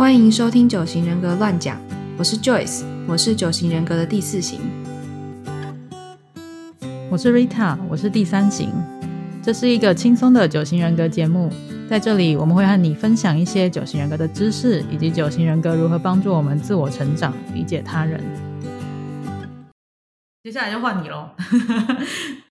欢迎收听九型人格乱讲，我是 Joyce，我是九型人格的第四型。我是 Rita，我是第三型。这是一个轻松的九型人格节目，在这里我们会和你分享一些九型人格的知识，以及九型人格如何帮助我们自我成长、理解他人。接下来就换你喽。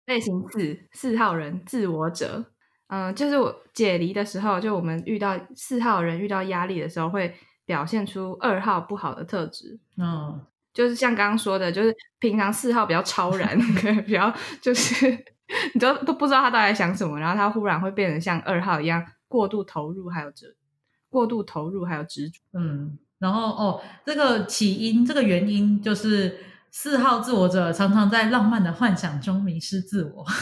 类型四，四号人，自我者。嗯，就是我解离的时候，就我们遇到四号人遇到压力的时候，会表现出二号不好的特质。嗯，就是像刚刚说的，就是平常四号比较超然，比较就是 你都都不知道他到底在想什么，然后他忽然会变得像二号一样过度投入，还有执过度投入，还有执着。嗯，然后哦，这个起因，这个原因就是四号自我者常常在浪漫的幻想中迷失自我。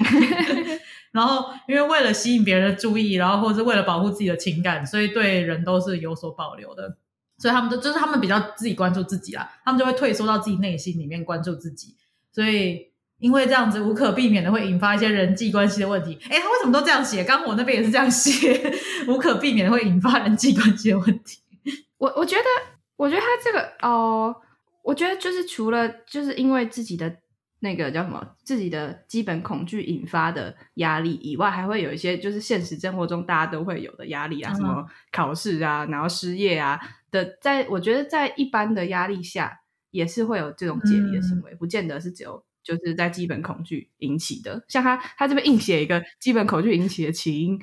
然后，因为为了吸引别人的注意，然后或者是为了保护自己的情感，所以对人都是有所保留的。所以他们都就是他们比较自己关注自己啦，他们就会退缩到自己内心里面关注自己。所以因为这样子无可避免的会引发一些人际关系的问题。哎，他为什么都这样写？刚刚我那边也是这样写，无可避免的会引发人际关系的问题。我我觉得，我觉得他这个哦，我觉得就是除了就是因为自己的。那个叫什么？自己的基本恐惧引发的压力以外，还会有一些就是现实生活中大家都会有的压力啊，什么考试啊，然后失业啊的。在我觉得，在一般的压力下，也是会有这种解离的行为，不见得是只有就是在基本恐惧引起的。像他他这边硬写一个基本恐惧引起的起因，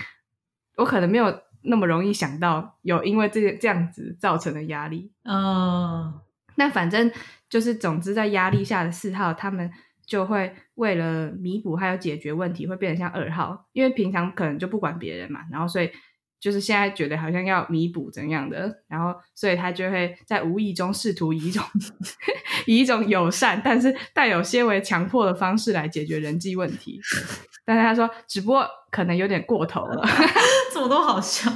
我可能没有那么容易想到有因为这这样子造成的压力。嗯，那反正就是总之在压力下的四号他们。就会为了弥补还有解决问题，会变得像二号，因为平常可能就不管别人嘛，然后所以就是现在觉得好像要弥补怎样的，然后所以他就会在无意中试图以一种 以一种友善，但是带有些微强迫的方式来解决人际问题。但是他说，只不过可能有点过头了，怎么都好笑。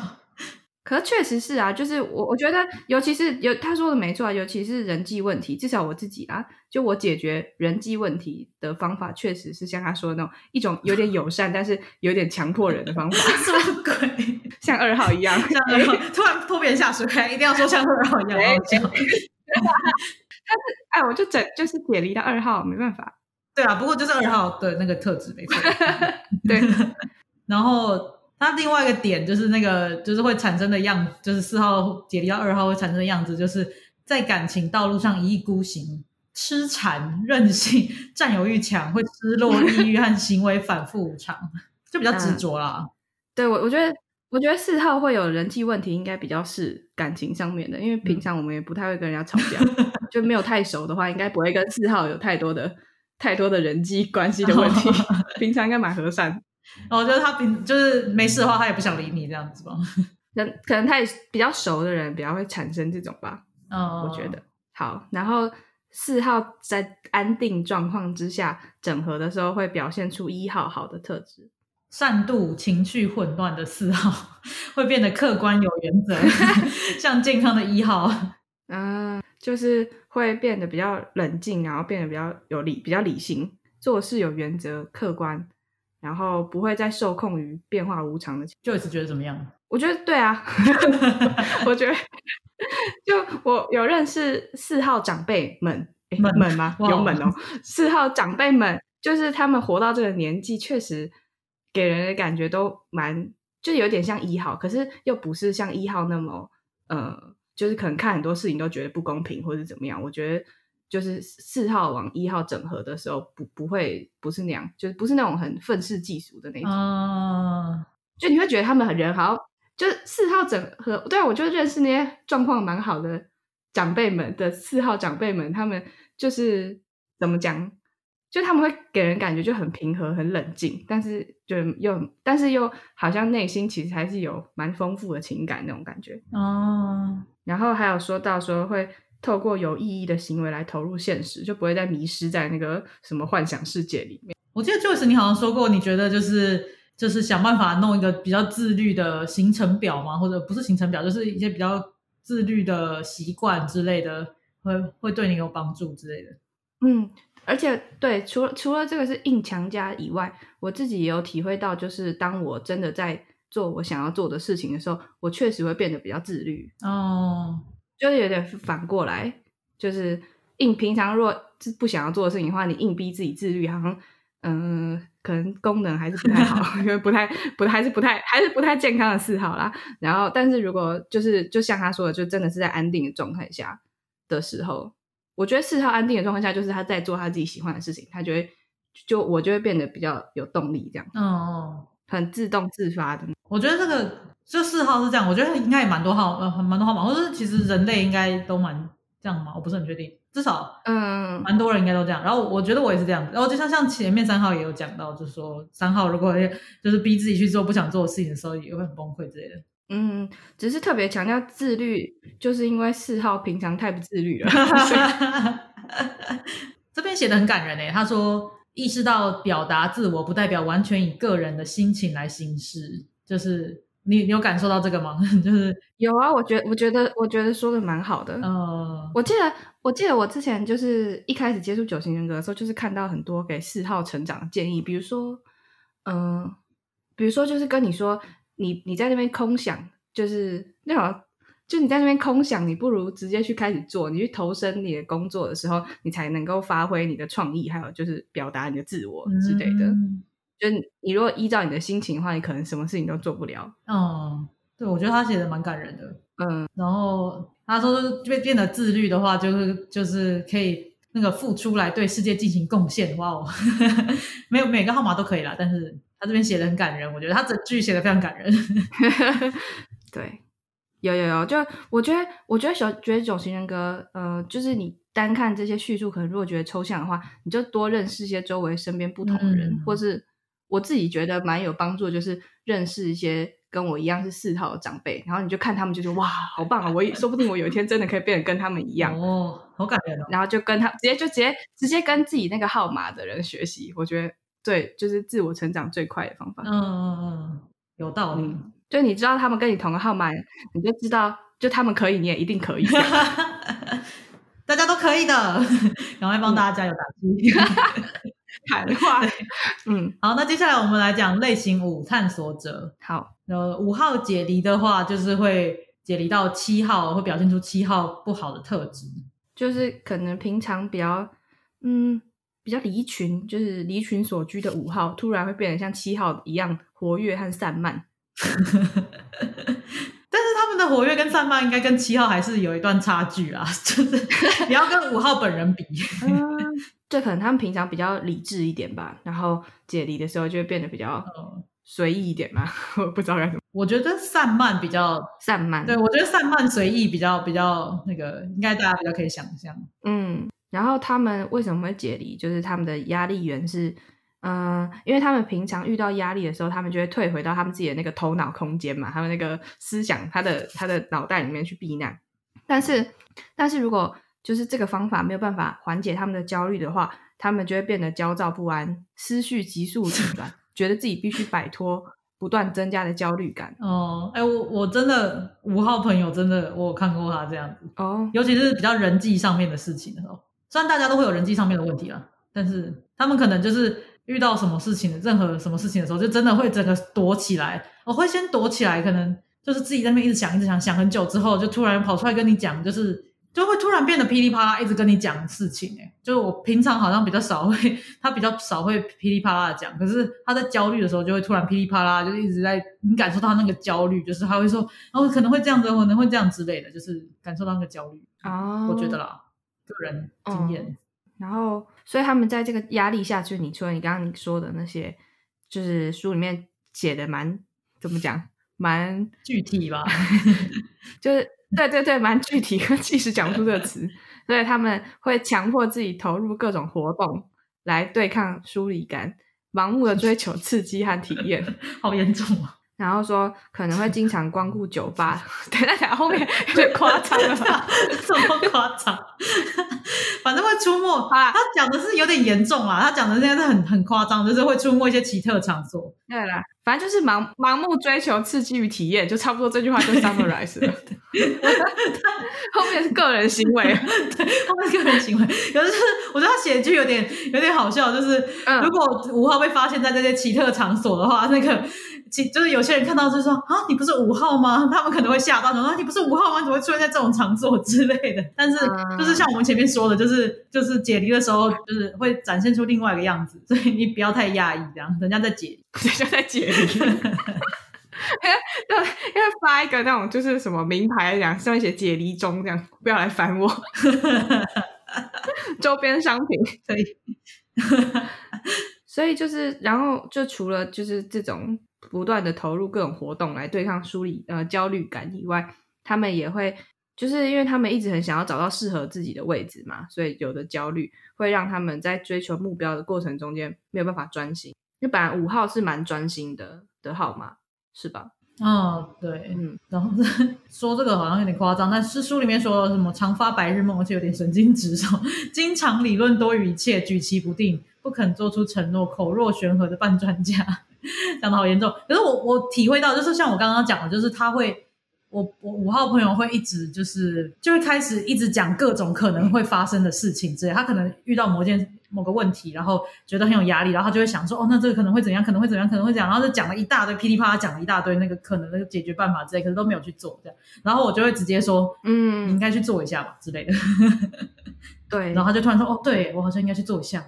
可确实是啊，就是我我觉得，尤其是有他说的没错啊，尤其是人际问题，至少我自己啊，就我解决人际问题的方法，确实是像他说的那种一种有点友善，但是有点强迫人的方法。什么鬼？像二号一样，像二号 突然拖别人下水，一定要说像二号一样。但是哎，我就整就是解离到二号，没办法。对啊，不过就是二号的那个特质没错。对，然后。那另外一个点就是那个，就是会产生的样，就是四号解离到二号会产生的样子，就是在感情道路上一意孤行、痴缠、任性、占有欲强，会失落、抑郁和行为反复无常，就比较执着啦。对我，我觉得，我觉得四号会有人际问题，应该比较是感情上面的，因为平常我们也不太会跟人家吵架，就没有太熟的话，应该不会跟四号有太多的、太多的人际关系的问题，平常应该蛮和善。我觉得他平就是没事的话，他也不想理你这样子吧。可可能他也比较熟的人，比较会产生这种吧。嗯，我觉得好。然后四号在安定状况之下整合的时候，会表现出一号好的特质。善度情绪混乱的四号 会变得客观有原则，像健康的一号。嗯，就是会变得比较冷静，然后变得比较有理，比较理性，做事有原则，客观。然后不会再受控于变化无常的，就一直觉得怎么样？我觉得对啊，我觉得就我有认识四号长辈们，们们吗？有们哦，四号长辈们就是他们活到这个年纪，确实给人的感觉都蛮，就有点像一号，可是又不是像一号那么，呃，就是可能看很多事情都觉得不公平或者怎么样。我觉得。就是四号往一号整合的时候，不不会不是那样，就是不是那种很愤世嫉俗的那种。就你会觉得他们很人好，就是四号整合。对啊，我就认识那些状况蛮好的长辈们的四号长辈们，他们就是怎么讲，就他们会给人感觉就很平和、很冷静，但是就又但是又好像内心其实还是有蛮丰富的情感那种感觉。哦，然后还有说到说会。透过有意义的行为来投入现实，就不会再迷失在那个什么幻想世界里面。我记得 Joyce 你好像说过，你觉得就是就是想办法弄一个比较自律的行程表吗？或者不是行程表，就是一些比较自律的习惯之类的，会会对你有帮助之类的。嗯，而且对，除了除了这个是硬强加以外，我自己也有体会到，就是当我真的在做我想要做的事情的时候，我确实会变得比较自律，哦，就是有点反过来，就是硬平常若是不想要做的事情的话，你硬逼自己自律，好像嗯、呃可能功能还是不太好，因为不太不还是不太还是不太健康的嗜好啦。然后，但是如果就是就像他说的，就真的是在安定的状态下的时候，我觉得嗜好安定的状态下，就是他在做他自己喜欢的事情，他就会就我就会变得比较有动力，这样嗯哦，很自动自发的。我觉得这个就四号是这样，我觉得应该也蛮多号，呃，蛮多号码，或者是其实人类应该都蛮这样嘛，我不是很确定，至少嗯蛮多人应该都这样。然后我觉得我也是这样子，然后就像像前面三号也有讲到，就是说三号如果就是逼自己去做不想做的事情的时候，也会很崩溃之类的。嗯，只是特别强调自律，就是因为四号平常太不自律了。这边写的很感人诶，他说意识到表达自我不代表完全以个人的心情来行事，就是你你有感受到这个吗？就是有啊，我觉得我觉得我觉得说的蛮好的。呃，我记得我记得我之前就是一开始接触九型人格的时候，就是看到很多给四号成长的建议，比如说，嗯、比如说就是跟你说，你你在那边空想，就是那种。就你在那边空想，你不如直接去开始做。你去投身你的工作的时候，你才能够发挥你的创意，还有就是表达你的自我之类的。嗯就是你如果依照你的心情的话，你可能什么事情都做不了。嗯，对，我觉得他写的蛮感人的。嗯，然后他说变变得自律的话，就是就是可以那个付出来对世界进行贡献。哇哦，没有每个号码都可以啦，但是他这边写的很感人，我觉得他整句写的非常感人。对，有有有，就我觉得，我觉得小觉得九型人格，呃，就是你单看这些叙述，可能如果觉得抽象的话，你就多认识一些周围身边不同的人，嗯或是我自己觉得蛮有帮助，就是认识一些跟我一样是四号的长辈，然后你就看他们，就说哇，好棒啊！我也说不定我有一天真的可以变得跟他们一样，哦，好感人哦。然后就跟他直接就直接直接跟自己那个号码的人学习，我觉得对，就是自我成长最快的方法。嗯嗯嗯，有道理。嗯，就你知道他们跟你同个号码，你就知道，就他们可以，你也一定可以。大家都可以的，赶快帮大家加油打气。喊话，嗯，好，那接下来我们来讲类型五探索者。好，呃，五号解离的话，就是会解离到七号，会表现出七号不好的特质。就是可能平常比较，嗯，比较离群，就是离群所居的五号，突然会变得像七号一样活跃和散漫。但是他们的活跃跟散漫应该跟七号还是有一段差距啊，就是你要跟五号本人比。嗯，这可能他们平常比较理智一点吧，然后解离的时候就会变得比较嗯随意一点嘛，我不知道该怎么我觉得散漫比较，散漫。对我觉得散漫随意比较比较那个，应该大家比较可以想象。嗯，然后他们为什么会解离？就是他们的压力源是，嗯、因为他们平常遇到压力的时候，他们就会退回到他们自己的那个头脑空间嘛，他们那个思想，他的他的脑袋里面去避难。但是，但是如果就是这个方法没有办法缓解他们的焦虑的话，他们就会变得焦躁不安，思绪急速运转，觉得自己必须摆脱不断增加的焦虑感。哦，哎，我我真的五号朋友真的我有看过他这样子，哦，尤其是比较人际上面的事情的时候，虽然大家都会有人际上面的问题啦，但是他们可能就是遇到什么事情，任何什么事情的时候，就真的会整个躲起来。我会先躲起来，可能就是自己在那边一直想，一直想，想很久之后，就突然跑出来跟你讲，就是就会突然变得噼里啪啦，一直跟你讲事情、欸。就是我平常好像比较少会，他比较少会噼里啪啦的讲，可是他在焦虑的时候就会突然噼里啪啦，就是一直在你感受到那个焦虑，就是他会说，哦，可能会这样子，可能会这样之类的，就是感受到那个焦虑。哦，我觉得啦，个人经验。然后，所以他们在这个压力下，就是你除了你刚刚你说的那些，就是书里面写的蛮怎么讲，蛮具体吧，就是对对对，蛮具体，即使讲不出这个词，所以他们会强迫自己投入各种活动来对抗疏离感，盲目的追求刺激和体验。好严重啊！然后说可能会经常光顾酒吧，等一下等一下后面有点夸张了吧？这么夸张？反正会出没。啊他讲的是有点严重啦，他讲的现在是很很夸张，就是会出没一些奇特场所。对啦，反正就是盲盲目追求刺激与体验，就差不多这句话就 summarize 了。后面是个人行为，对后面是个人行为，可是我觉得他写一句有点有点好笑，就是、嗯如果五号被发现在这些奇特场所的话，那个其就是有些人看到就说啊，你不是五号吗？他们可能会吓到，说啊，你不是五号吗？怎么会出现在这种场所之类的？但是就是像我们前面说的，就是就是解离的时候，就是会展现出另外一个样子，所以你不要太讶异，这样人家在解，人家在解离。对，因为发一个那种就是什么名牌，这样上面写解离中，这样不要来烦我。周边商品可以，所以就是，然后就除了就是这种不断的投入各种活动来对抗疏离呃焦虑感以外，他们也会就是因为他们一直很想要找到适合自己的位置嘛，所以有的焦虑会让他们在追求目标的过程中间没有办法专心。因为本来五号是蛮专心的的号码，是吧？哦，对，嗯，然后 说这个好像有点夸张，但是书里面说什么常发白日梦，而且有点神经质，说 经常理论多于一切，举棋不定，不肯做出承诺，口若悬河的半专家，讲的好严重。可是我我体会到，就是像我刚刚讲的，就是他会。我我五号朋友会一直就是就会开始一直讲各种可能会发生的事情之类，他可能遇到某件某个问题，然后觉得很有压力，然后他就会想说，哦，那这个可能会怎样，可能会怎样，可能会讲，然后就讲了一大堆噼里啪啦讲了一大堆那个可能那个解决办法之类，可是都没有去做这样，然后我就会直接说，嗯，你应该去做一下吧之类的，对，然后他就突然说，哦，对我好像应该去做一下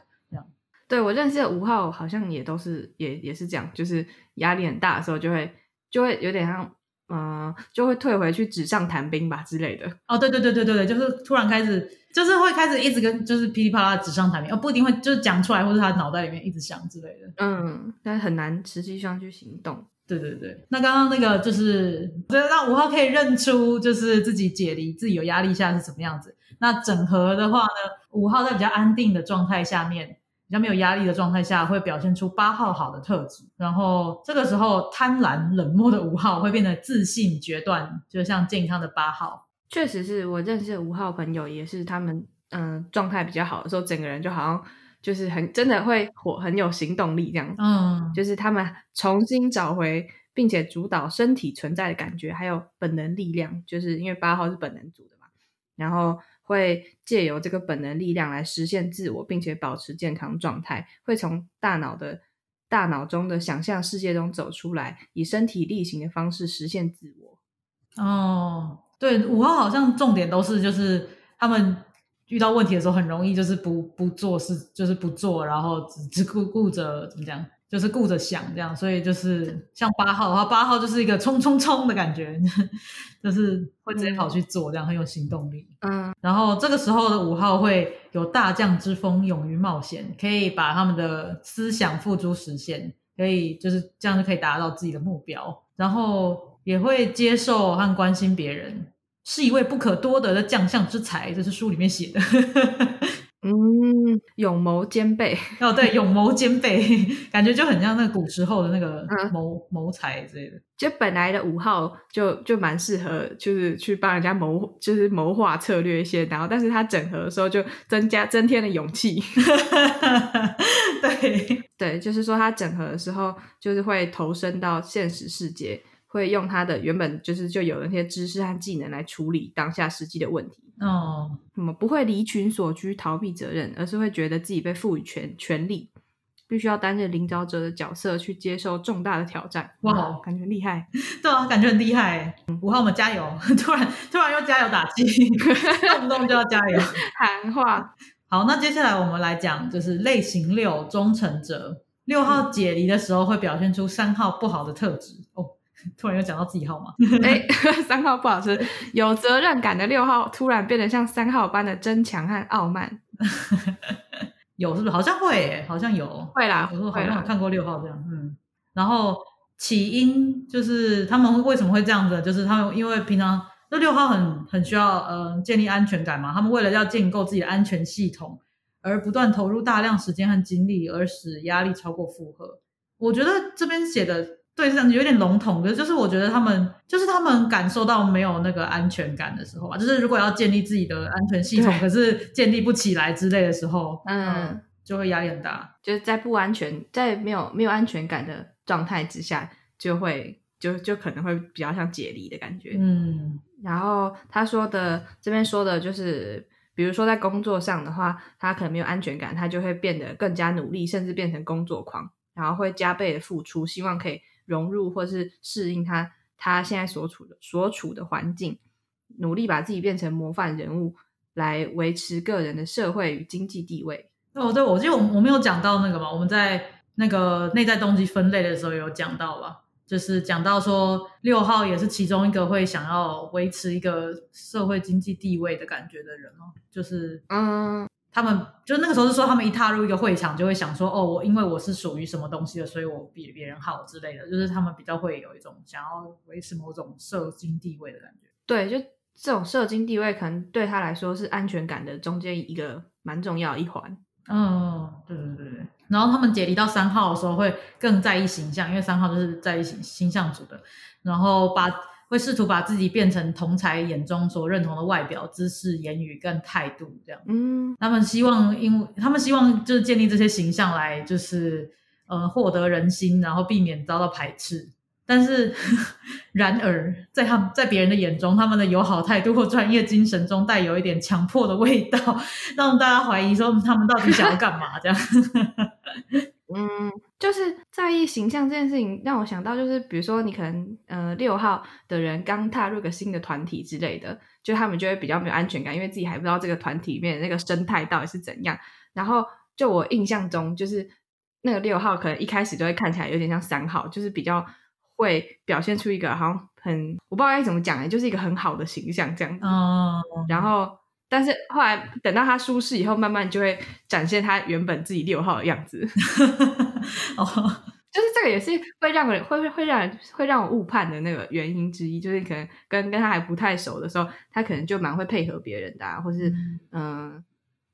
对我认识的五号好像也都是也也是这样，就是压力很大的时候就会就会有点像。嗯，就会退回去纸上谈兵吧之类的。哦，对对对对对对，就是突然开始，就是会开始一直跟就是噼里啪啦纸上谈兵，哦，不一定会就是讲出来，或者他脑袋里面一直想之类的。嗯，但很难实际上去行动。对对对，那刚刚那个就是觉得让五号可以认出，就是自己解离、自己有压力下是什么样子。那整合的话呢，五号在比较安定的状态下面。比较没有压力的状态下，会表现出八号好的特质。然后这个时候，贪婪冷漠的五号会变得自信决断，就像健康的八号。确实是我认识的五号朋友，也是他们嗯状态比较好的时候，整个人就好像就是很真的会火，很有行动力这样。嗯，就是他们重新找回并且主导身体存在的感觉，还有本能力量，就是因为八号是本能组的嘛。然后。会借由这个本能力量来实现自我，并且保持健康状态。会从大脑的大脑中的想象世界中走出来，以身体力行的方式实现自我。哦，对，五号好像重点都是就是他们遇到问题的时候很容易就是不不做事，就是不做，然后只只顾顾着怎么讲。就是顾着想这样，所以就是像八号的话，八号就是一个冲冲冲的感觉，就是会直接跑去做，这样很有行动力。嗯，然后这个时候的五号会有大将之风，勇于冒险，可以把他们的思想付诸实现，可以就是这样就可以达到自己的目标，然后也会接受和关心别人，是一位不可多得的将相之才，这是书里面写的。嗯，勇谋兼备 哦，对，勇谋兼备，感觉就很像那古时候的那个谋谋财之类的。就本来的五号就就蛮适合，就是去帮人家谋，就是谋划策略一些。然后，但是他整合的时候就增加增添了勇气。对对，就是说他整合的时候，就是会投身到现实世界，会用他的原本就是就有那些知识和技能来处理当下实际的问题。哦，什么不会离群所居逃避责任，而是会觉得自己被赋予权权力，必须要担任领导者的角色去接受重大的挑战。哇，感觉厉害，对啊，感觉很厉害。五号，我们加油！突然突然又加油打气，动不动就要加油 喊话。好，那接下来我们来讲，就是类型六忠诚者六号解离的时候会表现出三号不好的特质哦。突然又讲到自己号码？哎，三号不好吃。有责任感的六号突然变得像三号般的争强和傲慢，有是不是？好像会，好像有，会啦。我说好像有看过六号这样，嗯。然后起因就是他们为什么会这样子？就是他们因为平常那六号很很需要呃建立安全感嘛，他们为了要建构自己的安全系统，而不断投入大量时间和精力，而使压力超过负荷。我觉得这边写的。对，这样有点笼统的，就是我觉得他们就是他们感受到没有那个安全感的时候啊，就是如果要建立自己的安全系统，可是建立不起来之类的时候，嗯，就会压力很大，就是在不安全、在没有没有安全感的状态之下，就会就就可能会比较像解离的感觉，嗯。然后他说的这边说的就是，比如说在工作上的话，他可能没有安全感，他就会变得更加努力，甚至变成工作狂，然后会加倍的付出，希望可以。融入或是适应他他现在所处的所处的环境，努力把自己变成模范人物，来维持个人的社会与经济地位。哦，对，我记得我我没有讲到那个嘛，我们在那个内在动机分类的时候有讲到吧，就是讲到说六号也是其中一个会想要维持一个社会经济地位的感觉的人哦，就是嗯他们就那个时候是说，他们一踏入一个会场就会想说，哦，我因为我是属于什么东西的，所以我比别人好之类的，就是他们比较会有一种想要维持某种社经地位的感觉。对，就这种社经地位，可能对他来说是安全感的中间一个蛮重要的一环。嗯，对对对对。然后他们解离到三号的时候，会更在意形象，因为三号就是在意形形象组的，然后把会试图把自己变成同才眼中所认同的外表、姿势、言语跟态度这样。嗯他们希望，因为他们希望就是建立这些形象来，就是呃获得人心，然后避免遭到排斥。但是，然而在他们在别人的眼中，他们的友好态度或专业精神中带有一点强迫的味道，让大家怀疑说他们到底想要干嘛？这样。嗯，就是在意形象这件事情，让我想到就是，比如说你可能呃六号的人刚踏入个新的团体之类的，就他们就会比较没有安全感，因为自己还不知道这个团体里面的那个生态到底是怎样。然后就我印象中，就是那个六号可能一开始就会看起来有点像三号，就是比较会表现出一个好像很我不知道该怎么讲哎，就是一个很好的形象这样子。哦，然后，但是后来等到他舒适以后，慢慢就会展现他原本自己六号的样子。哦，就是这个也是会让人会会会让人会让我误判的那个原因之一，就是可能跟跟他还不太熟的时候，他可能就蛮会配合别人的、啊，或是嗯、呃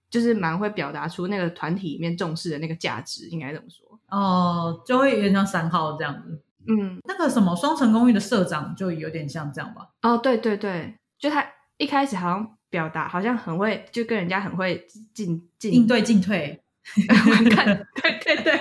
就是蛮会表达出那个团体里面重视的那个价值，应该怎么说。哦，就会有点像三号这样子。嗯，那个什么双城公寓的社长就有点像这样吧？哦，对对对，就他一开始好像表达好像很会，就跟人家很会进进应对进退，看，对对对，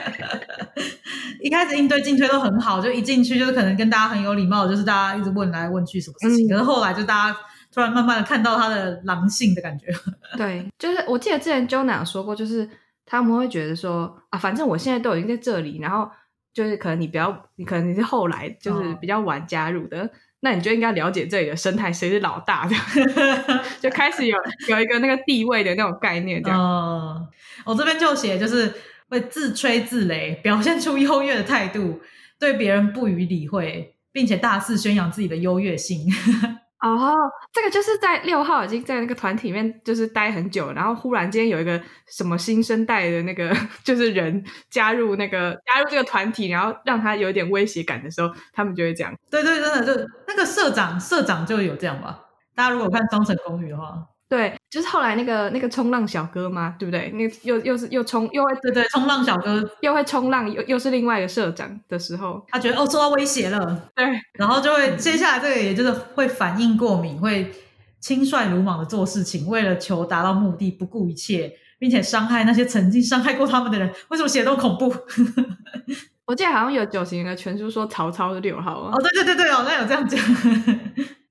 一开始应对进退都很好，就一进去就是可能跟大家很有礼貌，就是大家一直问来问去什么事情。嗯可是后来就大家突然慢慢的看到他的狼性的感觉。对，就是我记得之前有说过，就是他们会觉得说啊，反正我现在都已经在这里，然后就是可能你比较，你可能你是后来就是哦比较晚加入的，那你就应该了解这里的生态，谁是老大，这样 就开始有有一个那个地位的那种概念，这样。哦，我这边就写就是会自吹自擂，表现出优越的态度，对别人不予理会，并且大肆宣扬自己的优越性。哦，这个就是在六号已经在那个团体里面就是待很久，然后忽然间有一个什么新生代的那个 就是人加入那个加入这个团体，然后让他有点威胁感的时候，他们就会这样。对对，真的就那个社长，社长就有这样吧。大家如果看《双城公寓》的话，对，就是后来那个那个冲浪小哥嘛，对不对？那又又是又冲又会对对，冲浪小哥又会冲浪，又又是另外一个社长的时候，他觉得哦受到威胁了，对，然后就会接下来这个也就是会反应过敏，会轻率鲁莽的做事情，为了求达到目的不顾一切，并且伤害那些曾经伤害过他们的人。为什么写得那么恐怖？我记得好像有九型人的全书说曹操是六号哦，哦，对对对对，哦，那有这样讲。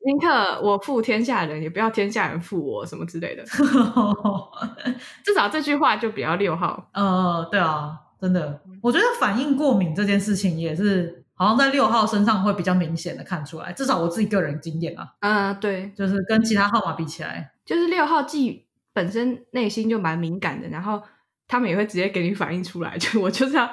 宁可我负天下人，也不要天下人负我，什么之类的。至少这句话就比较六号。呃，对啊，真的，我觉得反应过敏这件事情也是，好像在六号身上会比较明显的看出来。至少我自己个人经验啊，嗯、对，就是跟其他号码比起来，就是六号既本身内心就蛮敏感的，然后他们也会直接给你反应出来，就我就是要，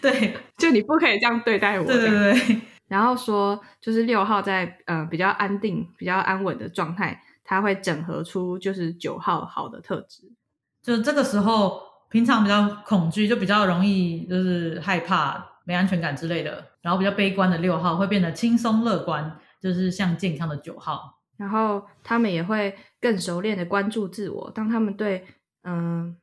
对 就你不可以这样对待我。对对对对，然后说，就是六号在呃比较安定、比较安稳的状态，它会整合出就是九号好的特质。就这个时候，平常比较恐惧，就比较容易就是害怕、没安全感之类的，然后比较悲观的六号会变得轻松乐观，就是像健康的九号。然后他们也会更熟练的关注自我。当他们对嗯、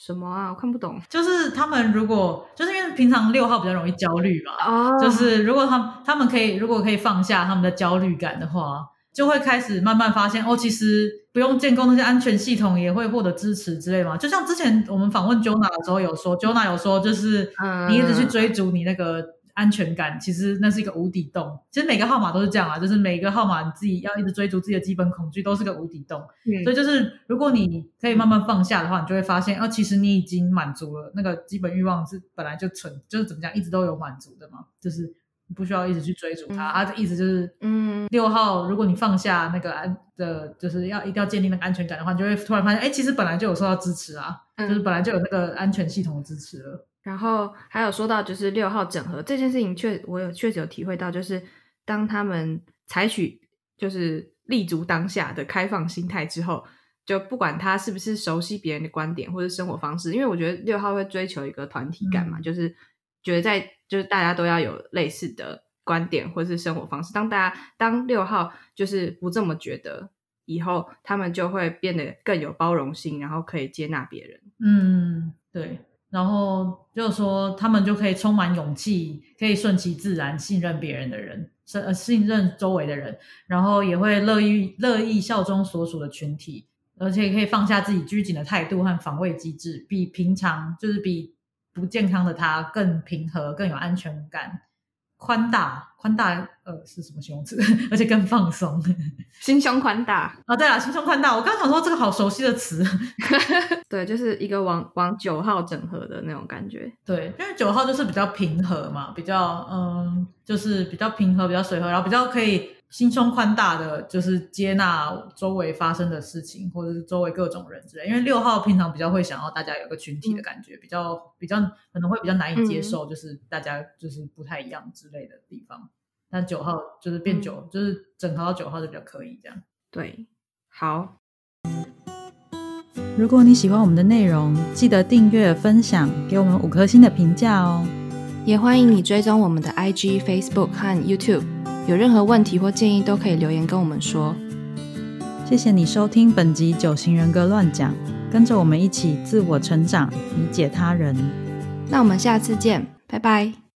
什么啊，我看不懂。就是他们如果就是因为平常六号比较容易焦虑嘛，哦。就是如果他们他们可以如果可以放下他们的焦虑感的话，就会开始慢慢发现哦，其实不用建构那些安全系统也会获得支持之类嘛。就像之前我们访问 Jonah 的时候有说，Jonah 有说就是嗯你一直去追逐你那个安全感，其实那是一个无底洞。其实每个号码都是这样啊，就是每个号码你自己要一直追逐自己的基本恐惧，都是个无底洞。嗯所以就是，如果你可以慢慢放下的话，你就会发现，哦，其实你已经满足了那个基本欲望是本来就存，就是怎么讲，一直都有满足的嘛。就是不需要一直去追逐他。他的意思就是，嗯六号，如果你放下那个安的，就是要一定要建立那个安全感的话，你就会突然发现，哎，其实本来就有受到支持啊，嗯就是本来就有那个安全系统的支持了。然后还有说到就是六号整合这件事情确，我有确实有体会到，就是当他们采取就是立足当下的开放心态之后，就不管他是不是熟悉别人的观点或者生活方式，因为我觉得六号会追求一个团体感嘛，嗯就是觉得在就是大家都要有类似的观点或是生活方式。当大家当六号就是不这么觉得以后，他们就会变得更有包容性，然后可以接纳别人。嗯，对。然后就是说，他们就可以充满勇气，可以顺其自然，信任别人的人，信呃信任周围的人，然后也会乐意乐意效忠所属的群体，而且可以放下自己拘谨的态度和防卫机制，比平常就是比不健康的他更平和，更有安全感，宽大宽大呃是什么形容词？而且更放松 心胸宽大，啊！对了，心胸宽大，我刚想说这个好熟悉的词。对，就是一个往往九号整合的那种感觉。对，因为九号就是比较平和嘛，比较嗯，就是比较平和，比较随和，然后比较可以心胸宽大的，就是接纳周围发生的事情，或者是周围各种人之类。因为六号平常比较会想要大家有个群体的感觉，比较比较可能会比较难以接受，就是大家就是不太一样之类的地方。但九号就是变九、就是整合到九号就比较可以这样。对，好，如果你喜欢我们的内容，记得订阅、分享，给我们五颗星的评价哦。也欢迎你追踪我们的 IG、Facebook 和 YouTube。有任何问题或建议都可以留言跟我们说。谢谢你收听本集《九型人格乱讲》，跟着我们一起自我成长，理解他人。那我们下次见，拜拜。